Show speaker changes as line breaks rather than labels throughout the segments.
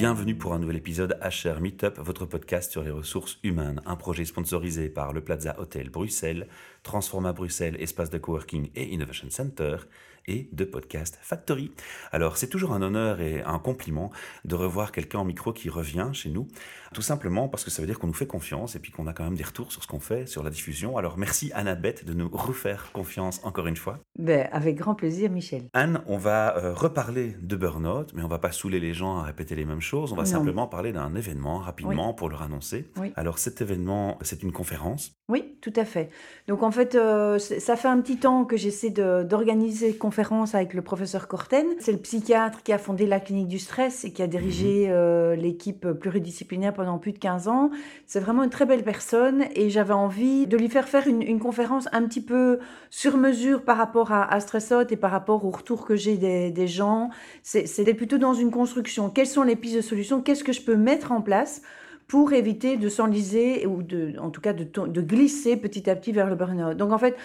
Bienvenue pour un nouvel épisode HR Meetup, votre podcast sur les ressources humaines, un projet sponsorisé par le Plaza Hotel Bruxelles, Transforma Bruxelles, espace de coworking et innovation center, et de Podcast Factory. Alors c'est toujours un honneur et un compliment de revoir quelqu'un en micro qui revient chez nous, tout simplement parce que ça veut dire qu'on nous fait confiance et puis qu'on a quand même des retours sur ce qu'on fait, sur la diffusion. Alors merci Annabeth de nous refaire confiance encore une fois.
Ben, avec grand plaisir Michel.
Anne, on va euh, reparler de burn-out, mais on va pas saouler les gens à répéter les mêmes choses, on va simplement parler d'un événement rapidement pour leur annoncer. Alors cet événement, c'est une conférence
Oui, tout à fait. Donc en fait, euh, ça fait un petit temps que j'essaie d'organiser conférence avec le professeur Corten. C'est le psychiatre qui a fondé la clinique du stress et qui a dirigé mhm. euh, l'équipe pluridisciplinaire pendant plus de 15 ans. C'est vraiment une très belle personne et j'avais envie de lui faire faire une, conférence un petit peu sur mesure par rapport à, à Stressot et par rapport au retour que j'ai des, des gens. C'était plutôt dans une construction. Quelles sont les pistes de solutions? Qu'est-ce que je peux mettre en place pour éviter de s'enliser ou de, en tout cas de, de, glisser petit à petit vers le burn-out. Donc en fait,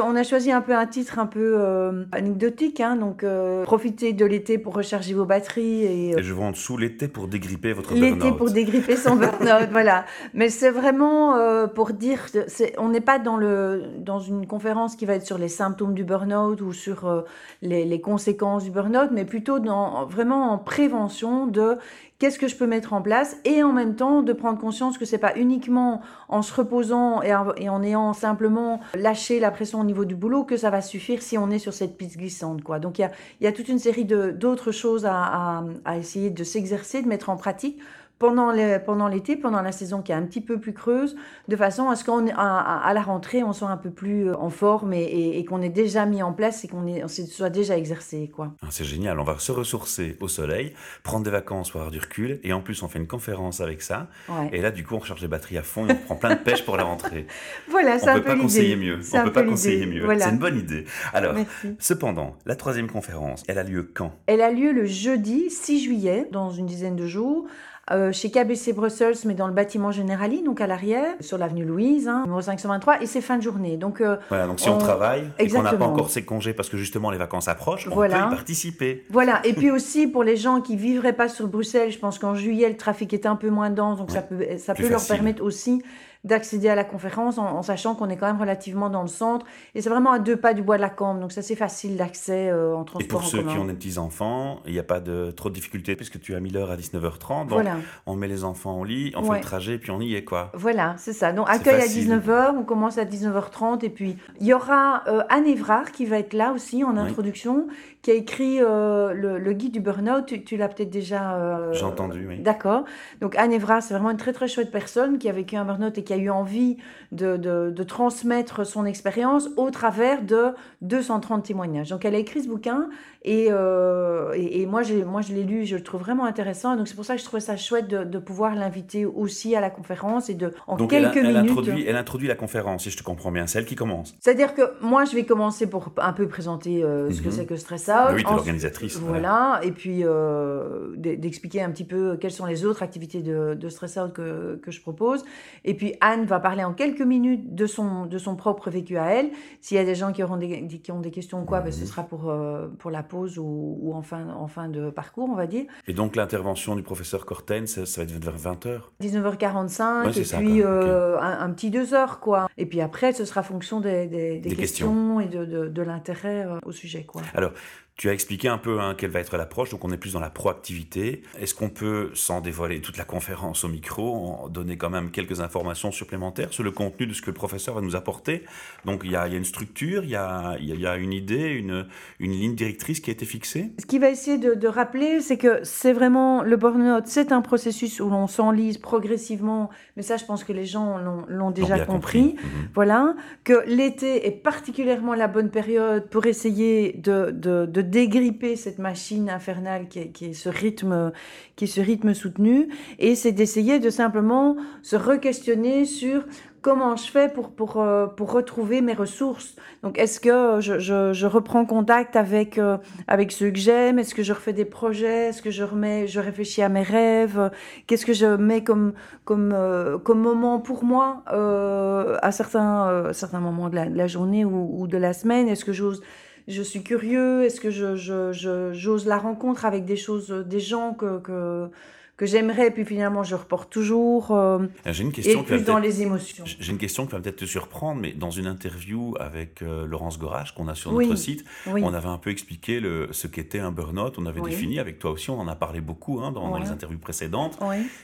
on a choisi un peu un titre un peu euh, anecdotique, hein, donc euh, profitez de l'été pour recharger vos batteries. Et,
euh, et je vois en dessous l'été pour dégripper votre burn-out.
L'été pour dégripper son burn-out, voilà. Mais c'est vraiment pour dire, on n'est pas dans, le, dans une conférence qui va être sur les symptômes du burn-out ou sur les, les conséquences du burn-out, mais plutôt dans, vraiment en prévention de qu'est-ce que je peux mettre en place et en même temps de prendre conscience que c'est pas uniquement en se reposant et en, ayant simplement lâché la pression au niveau du boulot que ça va suffire si on est sur cette piste glissante quoi. Donc il y a, toute une série d'autres choses à essayer de s'exercer, de mettre en pratique pendant l'été, pendant, la saison qui est un petit peu plus creuse, de façon à ce qu'à à, la rentrée, on soit un peu plus euh, en forme et, qu'on ait déjà mis en place et qu'on soit déjà exercé. quoi.
Ah, c'est génial, on va se ressourcer au soleil, prendre des vacances avoir du recul, et en plus on fait une conférence avec ça. Et là, du coup, on recharge les batteries à fond et on prend plein de pêche pour la rentrée.
voilà,
peu On peut pas conseiller mieux. On peut pas conseiller mieux. C'est une bonne idée. Alors, cependant, la troisième conférence, elle a lieu quand?
Elle a lieu le jeudi 6 juillet, dans une dizaine de jours, euh, chez KBC Brussels, mais dans le bâtiment Generali, donc à l'arrière, sur l'avenue Louise, hein, numéro 523, et c'est fin de journée. Donc,
euh, voilà, donc si on, travaille et qu'on n'a pas encore ses congés parce que justement les vacances approchent, on peut y participer.
Voilà, et puis aussi pour les gens qui vivraient pas sur Bruxelles, je pense qu'en juillet, le trafic est un peu moins dense, donc ça peut, ça peut leur permettre aussi d'accéder à la conférence en, sachant qu'on est quand même relativement dans le centre. Et c'est vraiment à deux pas du bois de la Cambre, donc c'est assez facile d'accès euh, en transport
Et pour ceux qui ont des petits-enfants, il n'y a pas de trop de difficultés puisque tu as mis l'heure à 19h30. Donc on met les enfants au lit, on fait le trajet, puis on y est quoi.
Voilà, c'est ça. Donc accueil à 19h, on commence à 19h30 et puis il y aura euh, Anne Evrard qui va être là aussi en introduction, qui a écrit euh, le, guide du burn-out. Tu, l'as peut-être déjà...
J'ai entendu, oui.
D'accord. Donc Anne Evrard, c'est vraiment une très très chouette personne qui a vécu un burn-out et qui a eu envie de, de, transmettre son expérience au travers de 230 témoignages. Donc elle a écrit ce bouquin et, euh, et, moi, moi je l'ai lu, je le trouve vraiment intéressant. Donc c'est pour ça que je trouvais ça chouette de, de pouvoir l'inviter aussi à la conférence et de en quelques
elle,
elle
minutes. Introduit, elle introduit la conférence, si je te comprends bien, c'est elle qui commence.
C'est-à-dire que moi je vais commencer pour un peu présenter euh, ce que mhm. c'est que Stress Out.
oui, tu es l'organisatrice.
Voilà, et puis euh, d'expliquer un petit peu quelles sont les autres activités de, de Stress Out que, que je propose. Et puis Anne va parler en quelques minutes de son, de son propre vécu à elle. S'il y a des gens qui, auront des, qui ont des questions ou quoi, ben, ce mhm. sera pour, euh, pour la pause ou, ou, en, fin, en fin de parcours, on va dire.
Et donc l'intervention du professeur Corten, ça, va être vers 20h
19h45, et puis euh, un, petit 2 heures, quoi. Et puis après, ce sera fonction des, des, questions. et de, de, de l'intérêt euh, au sujet, quoi.
Alors, tu as expliqué un peu hein, quelle va être l'approche, donc on est plus dans la proactivité. Est-ce qu'on peut, sans dévoiler toute la conférence au micro, donner quand même quelques informations supplémentaires sur le contenu de ce que le professeur va nous apporter? Donc il y, a, une structure, il y a, il y a une idée, une, une, ligne directrice qui a été fixée?
Ce qu'il va essayer de, rappeler, c'est que c'est vraiment le burn-out, c'est un processus où l'on s'enlise progressivement, mais ça je pense que les gens l'ont déjà compris. Mhm. Voilà, que l'été est particulièrement la bonne période pour essayer de, de, de dégripper cette machine infernale qui est, ce rythme, qui ce rythme soutenu, et c'est d'essayer de simplement se re-questionner sur comment je fais pour, pour, euh, pour retrouver mes ressources. Donc, est-ce que je, je, reprends contact avec, euh, avec ceux que j'aime? Est-ce que je refais des projets? Est-ce que je, remets, je réfléchis à mes rêves? Qu'est-ce que je mets comme, comme, euh, moment pour moi à certains, certains moments de la, de la journée ou, ou, de la semaine? Est-ce que j'ose je suis curieux Est-ce que je, j'ose la rencontre avec des choses, des gens que, que, que j'aimerais, puis finalement je reporte toujours. Euh,
j'ai une question
et plus dans les émotions.
J'ai une question qui va peut-être te surprendre, mais dans une interview avec euh, Laurence Gorache qu'on a sur notre site, on avait un peu expliqué le, ce qu'était un burn-out. On avait défini avec toi aussi, on en a parlé beaucoup hein, dans, les interviews précédentes,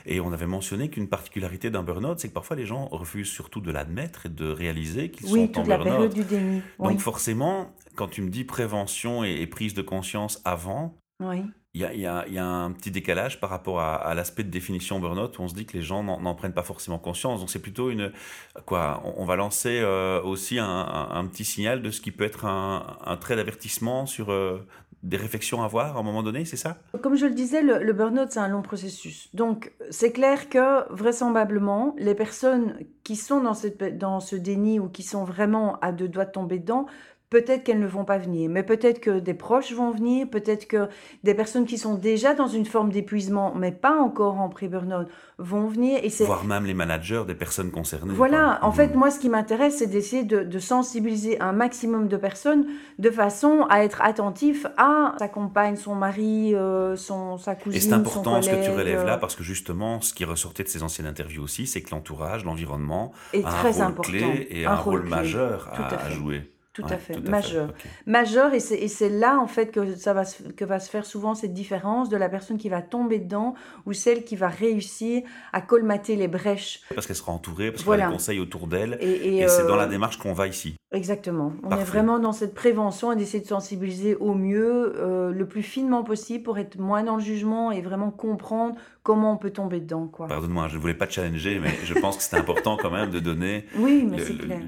et on avait mentionné qu'une particularité d'un burn-out, c'est que parfois les gens refusent surtout de l'admettre et de réaliser qu'ils sont
en
burn-out.
la période du déni.
Donc forcément, quand tu me dis prévention et, et prise de conscience avant,
oui
il y a, un petit décalage par rapport à, l'aspect de définition burn-out où on se dit que les gens n'en prennent pas forcément conscience. Donc c'est plutôt une quoi on, va lancer euh, aussi un, petit signal de ce qui peut être un, trait d'avertissement sur euh, des réflexions à avoir à un moment donné, c'est ça?
Comme je le disais, le, burn-out c'est un long processus. Donc c'est clair que vraisemblablement les personnes qui sont dans, cette, dans ce déni ou qui sont vraiment à deux doigts de tomber dedans Peut-être qu'elles ne vont pas venir, mais peut-être que des proches vont venir, peut-être que des personnes qui sont déjà dans une forme d'épuisement, mais pas encore en pré-burnout, vont venir.
Et Voire même les managers des personnes concernées.
Voilà, en fait, mmh. moi, ce qui m'intéresse, c'est d'essayer de, sensibiliser un maximum de personnes de façon à être attentif à sa compagne, son mari, euh, son, sa cousine.
Et c'est important ce que tu relèves là, euh. parce que justement, ce qui ressortait de ces anciennes interviews aussi, c'est que l'entourage, l'environnement,
est
a
très
un
rôle
clé et un, rôle, majeur à jouer.
Tout à fait, majeur. Majeur, et c'est là en fait que, ça va, que va se faire souvent cette différence de la personne qui va tomber dedans ou celle qui va réussir à colmater les brèches.
Parce qu'elle sera entourée, parce qu'elle a des conseils autour d'elle, et, c'est dans la euh, démarche qu'on va ici.
Exactement. On est vraiment dans cette prévention et d'essayer de sensibiliser au mieux, euh, le plus finement possible pour être moins dans le jugement et vraiment comprendre comment on peut tomber dedans. Quoi.
Pardonne-moi, je ne voulais pas te challenger, mais je pense que c'est important quand même de donner
oui,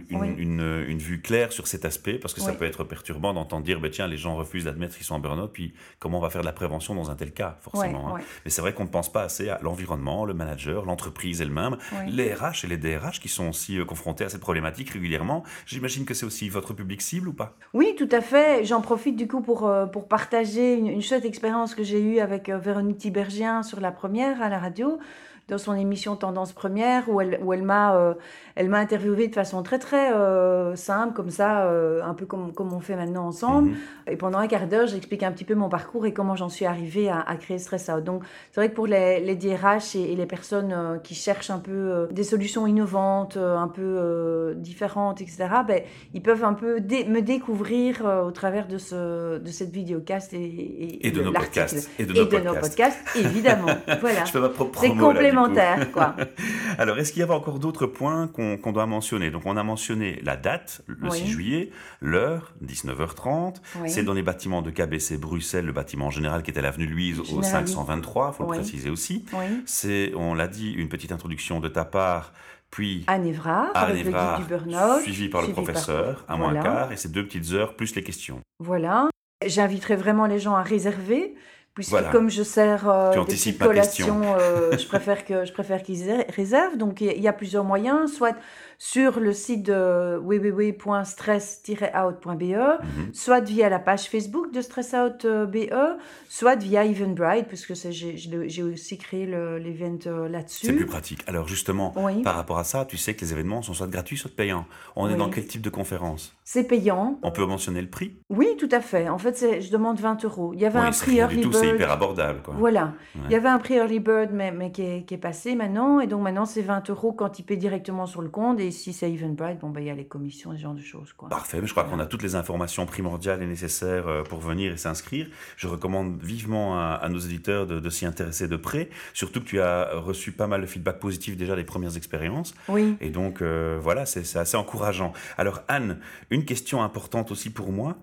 une, une, vue claire sur cet aspect, parce que ça peut être perturbant d'entendre dire, bah, tiens, les gens refusent d'admettre qu'ils sont en burn-out, puis comment on va faire de la prévention dans un tel cas, forcément. Hein. Mais c'est vrai qu'on ne pense pas assez à l'environnement, le manager, l'entreprise elle-même, les RH et les DRH qui sont aussi euh, confrontés à cette problématique régulièrement. J'imagine que c'est aussi votre public cible ou pas?
Oui, tout à fait. J'en profite du coup pour, euh, partager une, une chouette expérience que j'ai eue avec euh, Véronique Tibergien sur la première à la radio dans son émission Tendance Première où elle, où elle m'a euh, elle m'a interviewé de façon très très euh, simple comme ça, euh, un peu comme, comme on fait maintenant ensemble. Mhm. Et pendant un quart d'heure, j'explique un petit peu mon parcours et comment j'en suis arrivée à, créer Stress Out. Donc c'est vrai que pour les, les DRH et, les personnes qui cherchent un peu des solutions innovantes, un peu différentes, etc., ben, ils peuvent un peu me découvrir au travers de, ce, de cette vidéocast et,
et, de, nos podcasts.
Et de nos, podcasts. évidemment. voilà.
Je fais ma propre
C'est complémentaire quoi.
Alors, est-ce qu'il y avait encore d'autres points qu'on doit mentionner? Donc, on a mentionné la date, le 6 juillet, l'heure, 19h30. C'est dans les bâtiments de KBC Bruxelles, le bâtiment général qui était à l'avenue Louise au 523, il faut le préciser aussi. C'est, on l'a dit, une petite introduction de ta part puis
à Nevra, avec le du burn
suivi par le professeur, à moins quart, et ces deux petites heures, plus les questions.
Voilà. J'inviterai vraiment les gens à réserver puisque comme je sers euh, des collations, euh, je préfère que je préfère qu'ils réservent. Donc il y, a plusieurs moyens, soit sur le site de www.stress-out.be, mhm. soit via la page Facebook de Stress Out euh, BE, soit via Eventbrite, puisque j'ai aussi créé l'event là-dessus.
C'est plus pratique. Alors justement, par rapport à ça, tu sais que les événements sont soit gratuits, soit payants. On est dans quel type de conférence?
C'est payant.
On peut mentionner le prix?
Oui, tout à fait. En fait, je demande 20 euros. Il y avait un prix early bird.
C'est hyper abordable. Quoi.
Voilà. Il y avait un prix early bird, mais, mais qui, est, qui est passé maintenant. Et donc maintenant, c'est 20 euros quand il paie directement sur le compte. Et si c'est Eventbrite, bon, ben, il y a les commissions, ce genre de choses. Quoi.
Parfait, mais je crois qu'on a toutes les informations primordiales et nécessaires euh, pour venir et s'inscrire. Je recommande vivement à, nos éditeurs de, s'y intéresser de près, surtout que tu as reçu pas mal de feedback positif déjà des premières expériences.
Oui.
Et donc, euh, voilà, c'est assez encourageant. Alors, Anne, une question importante aussi pour moi.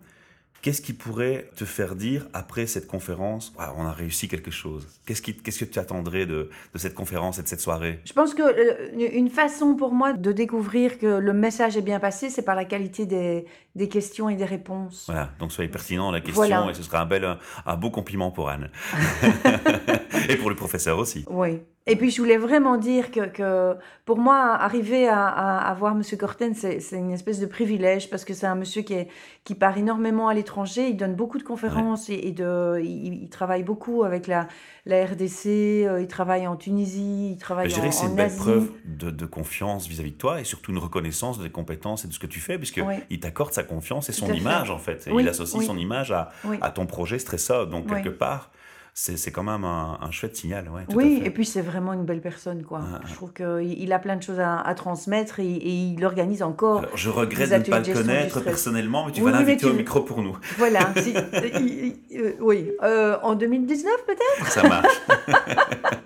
Qu'est-ce qui pourrait te faire dire après cette conférence, on a réussi quelque chose Qu'est-ce que tu attendrais de, cette conférence et de cette soirée?
Je pense que euh, une façon pour moi de découvrir que le message est bien passé, c'est par la qualité des, questions et des réponses.
Voilà, donc soyez pertinent la question et ce sera un bel, un beau compliment pour Anne. et pour le professeur aussi.
Oui. Et puis, je voulais vraiment dire que, que pour moi, arriver à, à, voir M. Corten, c'est une espèce de privilège parce que c'est un monsieur qui, est, qui part énormément à l'étranger. Il donne beaucoup de conférences et, de, il, travaille beaucoup avec la, la RDC, euh, il travaille en Tunisie, il travaille
je
dirais
que c'est une belle preuve de, de confiance vis-à-vis de toi et surtout une reconnaissance des compétences et de ce que tu fais, puisqu'il il t'accorde sa confiance et son image, en fait. il associe son image à, à ton projet Stressa. Donc, quelque part, c'est quand même un, chouette signal. Ouais,
oui, et puis c'est vraiment une belle personne. Quoi. Je trouve qu'il a plein de choses à, transmettre et, il organise encore.
je regrette de ne pas le connaître personnellement, mais tu vas l'inviter au micro pour nous.
Voilà, euh, oui, euh, en 2019 peut-être?
Ça marche.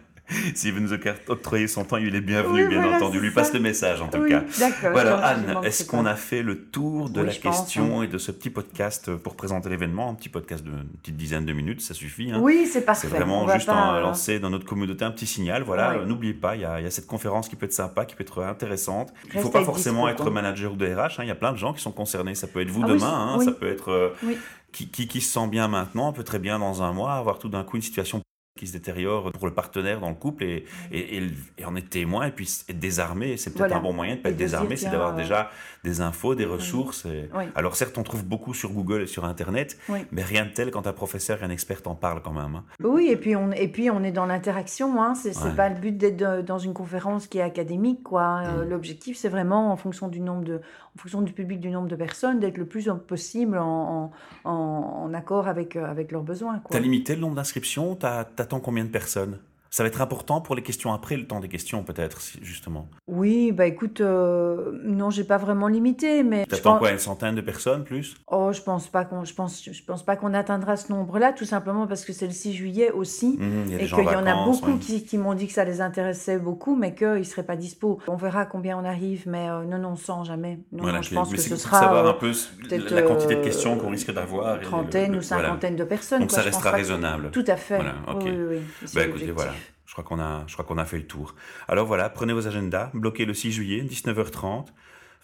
S'il veut nous octroyer son temps, il est bienvenu, bien entendu. Lui passe le message, en tout cas. Voilà, Anne, est-ce qu'on a fait le tour de la question hein. et de ce petit podcast pour présenter l'événement? Un petit podcast d'une petite dizaine de minutes, ça suffit. Hein.
Oui, c'est parfait.
C'est vraiment juste en euh, lancer dans notre communauté un petit signal. Voilà, n'oubliez pas, il y, a, cette conférence qui peut être sympa, qui peut être intéressante. Il ne faut pas forcément être manager ou de RH. Hein. Il y a plein de gens qui sont concernés. Ça peut être vous ah demain, ça peut être euh, qui, qui, qui, se sent bien maintenant, peut très bien dans un mois avoir tout d'un coup une situation qui se détériore pour le partenaire dans le couple et, et, et, en être témoin et puis être désarmé. C'est peut-être un bon moyen de ne pas être désarmé, c'est d'avoir déjà des infos, des ressources. Alors certes, on trouve beaucoup sur Google et sur Internet, mais rien de tel quand un professeur et un expert en parlent quand même. Hein.
Oui, et puis on, et puis on est dans l'interaction. Hein. C'est pas le but d'être dans une conférence qui est académique. quoi. Euh, mm. L'objectif, c'est vraiment en fonction du nombre de, en fonction du public, du nombre de personnes, d'être le plus possible en, en, en accord avec, euh, avec leurs besoins.
Tu as limité le nombre d'inscriptions? Combien de personnes? Ça va être important pour les questions après, le temps des questions peut-être, justement.
Oui, bah écoute, euh, non, j'ai pas vraiment limité, mais.
Tu attends quoi, une centaine de personnes plus?
Oh, je pense pas qu'on, je pense, je pense pas qu'on atteindra ce nombre-là, tout simplement parce que c'est le 6 juillet aussi,
mmh,
et qu'il y en a beaucoup qui, qui m'ont dit que ça les intéressait beaucoup, mais qu'ils seraient pas dispo. On verra combien on arrive, mais euh, non, non, sans jamais. Non, je pense que ce sera.
savoir un peu la quantité de questions qu'on risque d'avoir.
Trentaine ou cinquantaine de personnes.
Donc ça restera raisonnable.
Tout à fait. Oui, oui,
oui. Bah, écoutez, voilà. Je crois qu'on a, je crois qu'on a fait le tour. Alors voilà, prenez vos agendas, bloquez le 6 juillet, 19h30.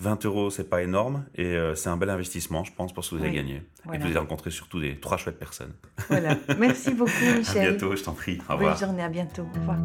20 euros, c'est pas énorme et euh, c'est un bel investissement, je pense, pour ce que vous avez gagné. Et vous allez rencontrer surtout des trois chouettes personnes.
Voilà. Merci beaucoup, Michel.
À bientôt, je t'en prie. Au revoir.
Bonne journée, à bientôt. Au revoir.